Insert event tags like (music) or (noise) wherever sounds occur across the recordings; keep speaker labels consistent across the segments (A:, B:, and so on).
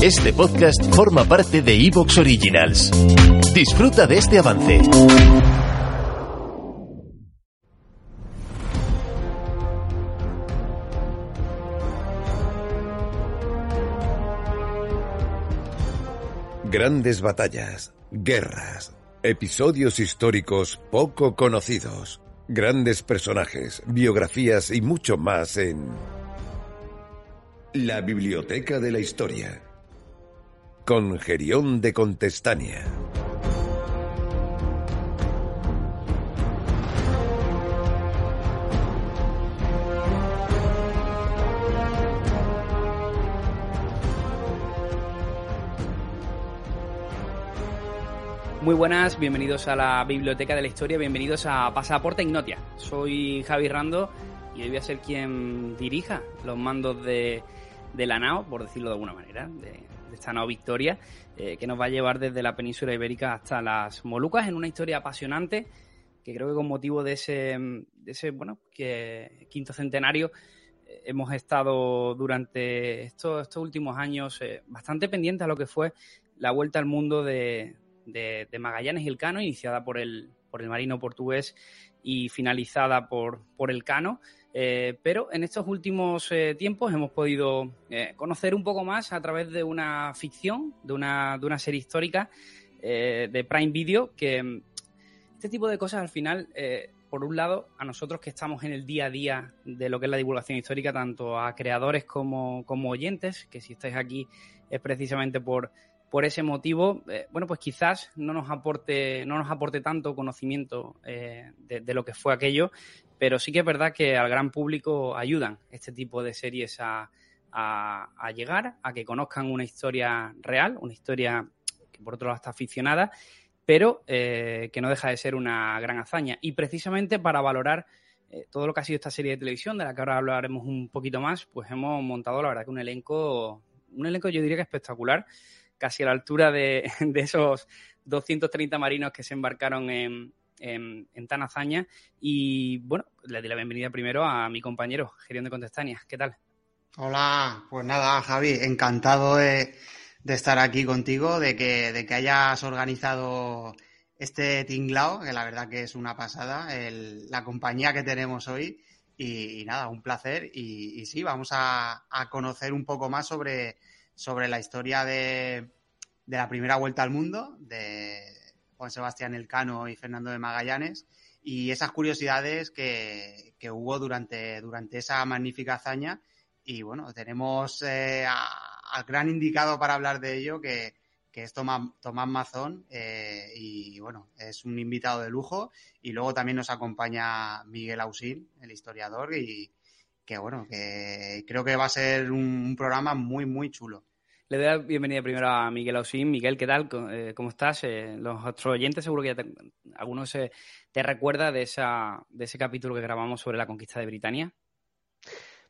A: Este podcast forma parte de Evox Originals. Disfruta de este avance. Grandes batallas, guerras, episodios históricos poco conocidos, grandes personajes, biografías y mucho más en La Biblioteca de la Historia con Gerión de Contestania.
B: Muy buenas, bienvenidos a la Biblioteca de la Historia, bienvenidos a Pasaporte Ignotia. Soy Javi Rando y hoy voy a ser quien dirija los mandos de, la NAO, por decirlo de alguna manera, de esta nueva victoria, eh, que nos va a llevar desde la península ibérica hasta las Molucas en una historia apasionante que creo que con motivo de ese, bueno, que quinto centenario eh, hemos estado durante estos, últimos años eh, bastante pendientes a lo que fue la vuelta al mundo de, de, de Magallanes y el Cano, iniciada por el, por el marino portugués y finalizada por, por el Cano. Eh, pero en estos últimos eh, tiempos hemos podido eh, conocer un poco más a través de una ficción, de una, de una serie histórica de Prime Video, que mm, este tipo de cosas al final, por un lado, a nosotros que estamos en el día a día de lo que es la divulgación histórica, tanto a creadores como, como oyentes, que si estáis aquí es precisamente por, por ese motivo, eh, bueno, pues quizás no nos aporte, no nos aporte tanto conocimiento eh, de, lo que fue aquello, pero sí que es verdad que al gran público ayudan este tipo de series a, a, llegar, a que conozcan una historia real, una historia que por otro lado está aficionada, pero eh, que no deja de ser una gran hazaña. Y precisamente para valorar todo lo que ha sido esta serie de televisión, de la que ahora hablaremos un poquito más, pues hemos montado, la verdad, que un elenco, un elenco yo diría que espectacular casi a la altura de, (laughs) esos 230 marinos que se embarcaron en, en, tan. Y bueno, le doy la bienvenida primero a mi compañero, Gerión de Contestania. ¿Qué tal?
C: Hola, pues nada, Javi, encantado de, de estar aquí contigo, de que, de que hayas organizado este tinglao, que la verdad que es una pasada, la compañía que tenemos hoy. Y, y nada, un placer. Y, y sí, vamos a, a conocer un poco más sobre, sobre la historia de, de, la primera vuelta al mundo, de Juan Sebastián Elcano y Fernando de Magallanes, y esas curiosidades que, que hubo durante, durante, esa magnífica hazaña. Y bueno, tenemos eh, al gran indicado para hablar de ello, que, que es Tomás, Tomás Mazón, eh, y bueno, es un invitado de lujo. Y luego también nos acompaña Miguel Ausín, el historiador, y que bueno, que creo que va a ser un, un programa muy, muy chulo.
B: Le doy la bienvenida primero a Miguel Ausín. Miguel, ¿qué tal? Eh, ¿Cómo estás? Eh, los otros oyentes seguro que ya te, algunos eh, te recuerda de, esa, de ese capítulo que grabamos sobre la conquista de Britania.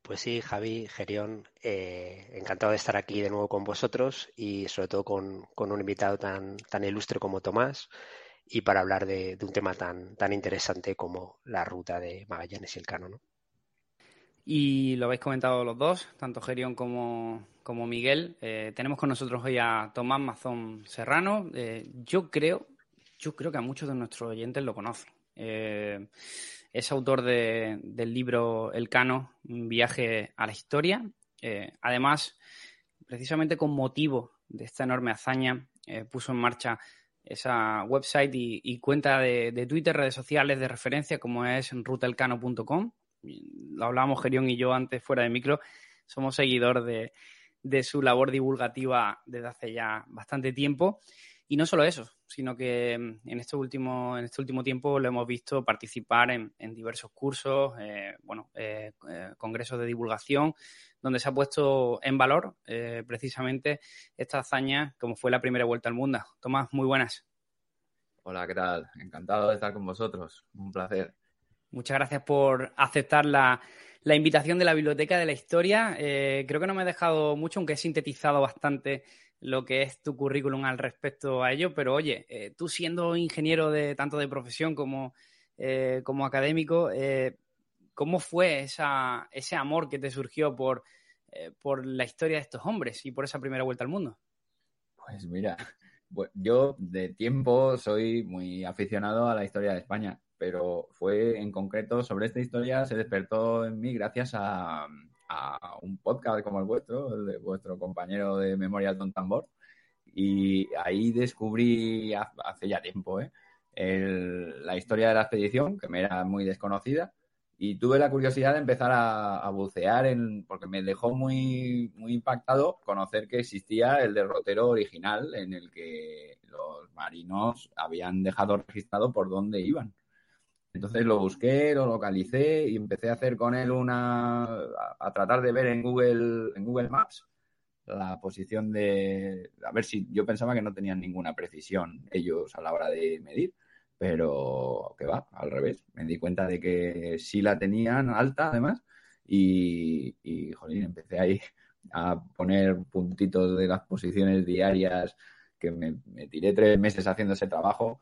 D: Pues sí, Javi, Gerión, encantado de estar aquí de nuevo con vosotros y sobre todo con, con un invitado tan, tan, ilustre como Tomás y para hablar de, de, un tema tan, tan interesante como la ruta de Magallanes y el Cano. ¿no?
B: Y lo habéis comentado los dos, tanto Gerión como, Miguel. Eh, tenemos con nosotros hoy a Tomás Mazón Serrano. Eh, yo creo, yo creo que a muchos de nuestros oyentes lo conocen. Eh, es autor de, del libro El Cano, un viaje a la historia. Además, precisamente con motivo de esta enorme hazaña, puso en marcha esa website y, y cuenta de, de, Twitter, redes sociales de referencia, como es rutelcano.com. Lo hablábamos Gerión y yo antes fuera de micro. Somos seguidor de, su labor divulgativa desde hace ya bastante tiempo. Y no solo eso, sino que mm, en este último, en este último tiempo lo hemos visto participar en, en diversos cursos, eh, bueno, eh, eh, congresos de divulgación, donde se ha puesto en valor eh, precisamente esta hazaña, como fue la primera vuelta al mundo. Tomás, muy buenas.
E: Hola, ¿qué tal? Encantado de estar con vosotros. Un placer.
B: Muchas gracias por aceptar la, invitación de la Biblioteca de la Historia. Eh, creo que no me he dejado mucho, aunque he sintetizado bastante lo que es tu currículum al respecto a ello, pero oye, eh, tú siendo ingeniero de tanto de profesión como, eh, como académico, ¿cómo fue esa, ese amor que te surgió por por la historia de estos hombres y por esa primera vuelta al mundo.
E: Pues mira, (laughs) yo de tiempo soy muy aficionado a la historia de España, pero fue en concreto sobre esta historia se despertó en mí gracias a, un podcast como el vuestro, el de vuestro compañero de Memorias Don Tambor, y ahí descubrí hace ya tiempo ¿eh? la historia de la expedición, que me era muy desconocida, y tuve la curiosidad de empezar a, bucear en, porque me dejó muy, muy impactado conocer que existía el derrotero original en el que los marinos habían dejado registrado por dónde iban. Entonces lo busqué, lo localicé y empecé a hacer con él una, a, tratar de ver en Google, en Google Maps la posición de, a ver si yo pensaba que no tenían ninguna precisión ellos a la hora de medir pero que va, al revés. Me di cuenta de que sí la tenían alta, además, y, y jolín, empecé ahí a poner puntitos de las posiciones diarias, que me, tiré tres meses haciendo ese trabajo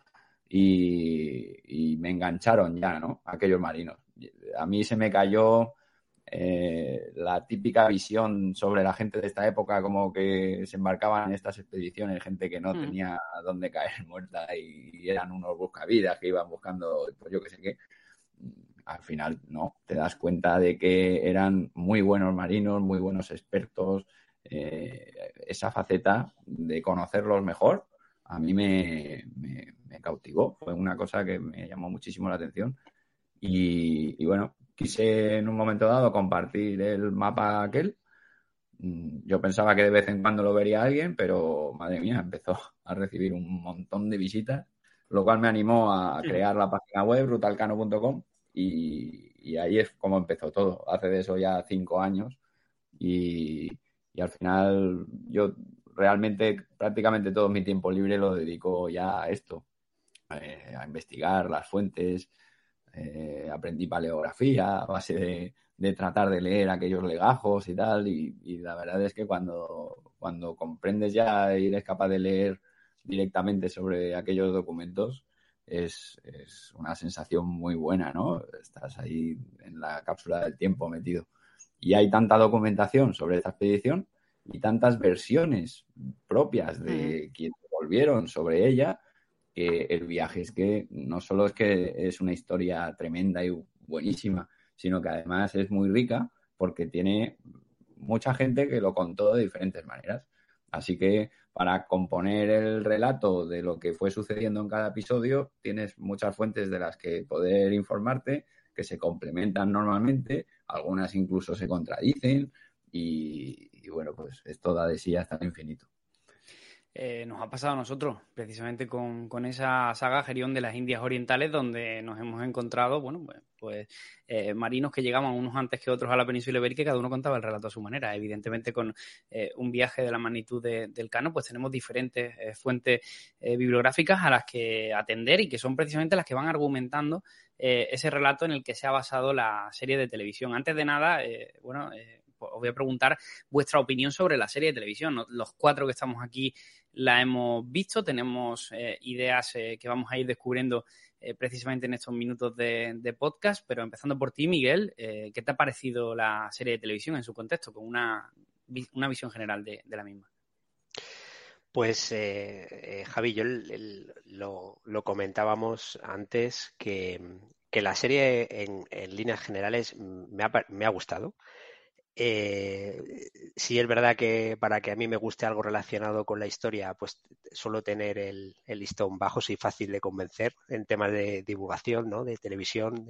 E: y, y, me engancharon ya, ¿no? Aquellos marinos. A mí se me cayó eh, la típica visión sobre la gente de esta época, como que se embarcaban en estas expediciones, gente que no mm. tenía dónde caer (laughs) muerta y eran unos buscavidas que iban buscando, pues yo qué sé qué. Al final, no, te das cuenta de que eran muy buenos marinos, muy buenos expertos. Eh, esa faceta de conocerlos mejor, a mí me, me, cautivó. Fue una cosa que me llamó muchísimo la atención. y bueno, quise en un momento dado compartir el mapa aquel. Mm, yo pensaba que de vez en cuando lo vería alguien, pero madre mía, empezó (laughs) a recibir un montón de visitas, lo cual me animó a crear la página web rutalcano.com y, ahí es como empezó todo. Hace de eso ya cinco años y, al final yo realmente prácticamente todo mi tiempo libre lo dedico ya a esto, eh, a investigar las fuentes, eh, aprendí paleografía a base de, tratar de leer aquellos legajos y tal, y, la verdad es que cuando, cuando comprendes ya y eres capaz de leer directamente sobre aquellos documentos, es, es, una sensación muy buena, ¿no? Estás ahí en la cápsula del tiempo metido. Y hay tanta documentación sobre esta expedición y tantas versiones propias de quienes volvieron sobre ella que el viaje es que no solo es que es una historia tremenda y buenísima, sino que además es muy rica porque tiene mucha gente que lo contó de diferentes maneras. Así que para componer el relato de lo que fue sucediendo en cada episodio, tienes muchas fuentes de las que poder informarte, que se complementan normalmente, algunas incluso se contradicen y, y bueno, pues esto da de sí hasta el infinito.
B: Eh, nos ha pasado a nosotros, precisamente con, esa saga Gerión de las Indias Orientales, donde nos hemos encontrado, bueno, pues, pues eh, marinos que llegaban unos antes que otros a la península ibérica y cada uno contaba el relato a su manera. Evidentemente, con eh, un viaje de la magnitud del Cano, pues tenemos diferentes fuentes bibliográficas a las que atender y que son precisamente las que van argumentando ese relato en el que se ha basado la serie de televisión. Antes de nada, bueno, os voy a preguntar vuestra opinión sobre la serie de televisión. Los cuatro que estamos aquí la hemos visto, tenemos eh, ideas eh, que vamos a ir descubriendo eh, precisamente en estos minutos de, podcast, pero empezando por ti, Miguel, ¿qué te ha parecido la serie de televisión en su contexto, con una, una visión general de, la misma?
D: Pues, Javi, yo lo, comentábamos antes que, la serie en, líneas generales me ha, me ha gustado. Eh, sí es verdad que para que a mí me guste algo relacionado con la historia, pues suelo tener el, listón bajo, soy fácil de convencer en temas de divulgación, ¿no? De televisión.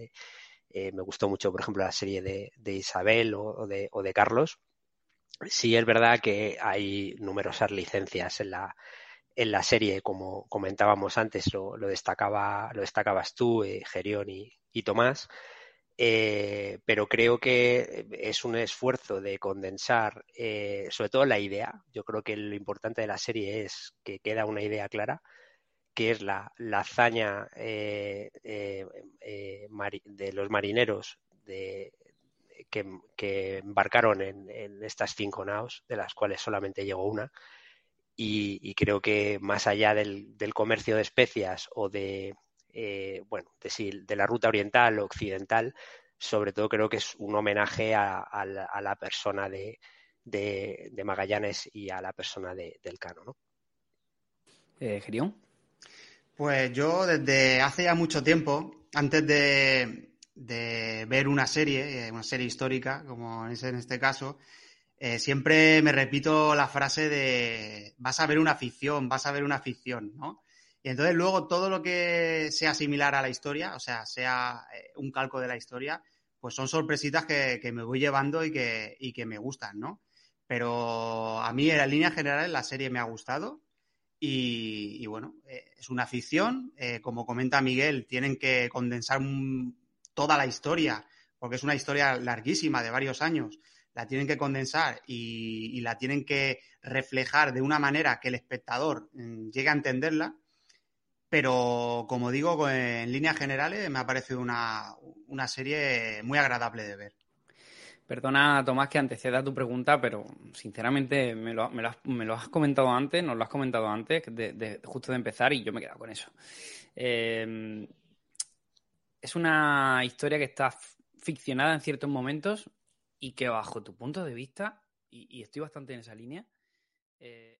D: Eh, me gustó mucho, por ejemplo, la serie de, Isabel o, de, Carlos. Sí es verdad que hay numerosas licencias en la, en la serie, como comentábamos antes, lo, destacaba, lo destacabas tú, eh, Gerión y Tomás. Eh, pero creo que es un esfuerzo de condensar, eh, sobre todo la idea. Yo creo que lo importante de la serie es que queda una idea clara, que es la, hazaña eh, de los marineros de, que, embarcaron en, estas cinco naos, de las cuales solamente llegó una. Y, creo que más allá del comercio de especias o de eh, bueno, de, de, la ruta oriental o occidental, sobre todo creo que es un homenaje a, la, persona de, de, Magallanes y a la persona de, del Cano, ¿no?
B: Eh, Gerión.
C: Pues yo desde hace ya mucho tiempo, antes de, ver una serie, eh, una serie histórica, como es en este caso, eh, siempre me repito la frase de vas a ver una ficción, vas a ver una ficción, ¿no? Y entonces luego todo lo que sea similar a la historia, o sea, sea un calco de la historia, pues son sorpresitas que, me voy llevando y que, y que me gustan, ¿no? Pero a mí, en la línea general, la serie me ha gustado. Y, bueno, eh, es una ficción. Eh, como comenta Miguel, tienen que condensar toda la historia, porque es una historia larguísima, de varios años. La tienen que condensar y, la tienen que reflejar de una manera que el espectador mm, llegue a entenderla. Pero, como digo, en líneas generales me ha parecido una, una serie muy agradable de ver.
B: Perdona, Tomás, que anteceda tu pregunta, pero sinceramente me lo, has, comentado antes, nos lo has comentado antes, de, justo de empezar, y yo me he quedado con eso. Em, es una historia que está ficcionada en ciertos momentos y que bajo tu punto de vista, y, estoy bastante en esa línea, eh,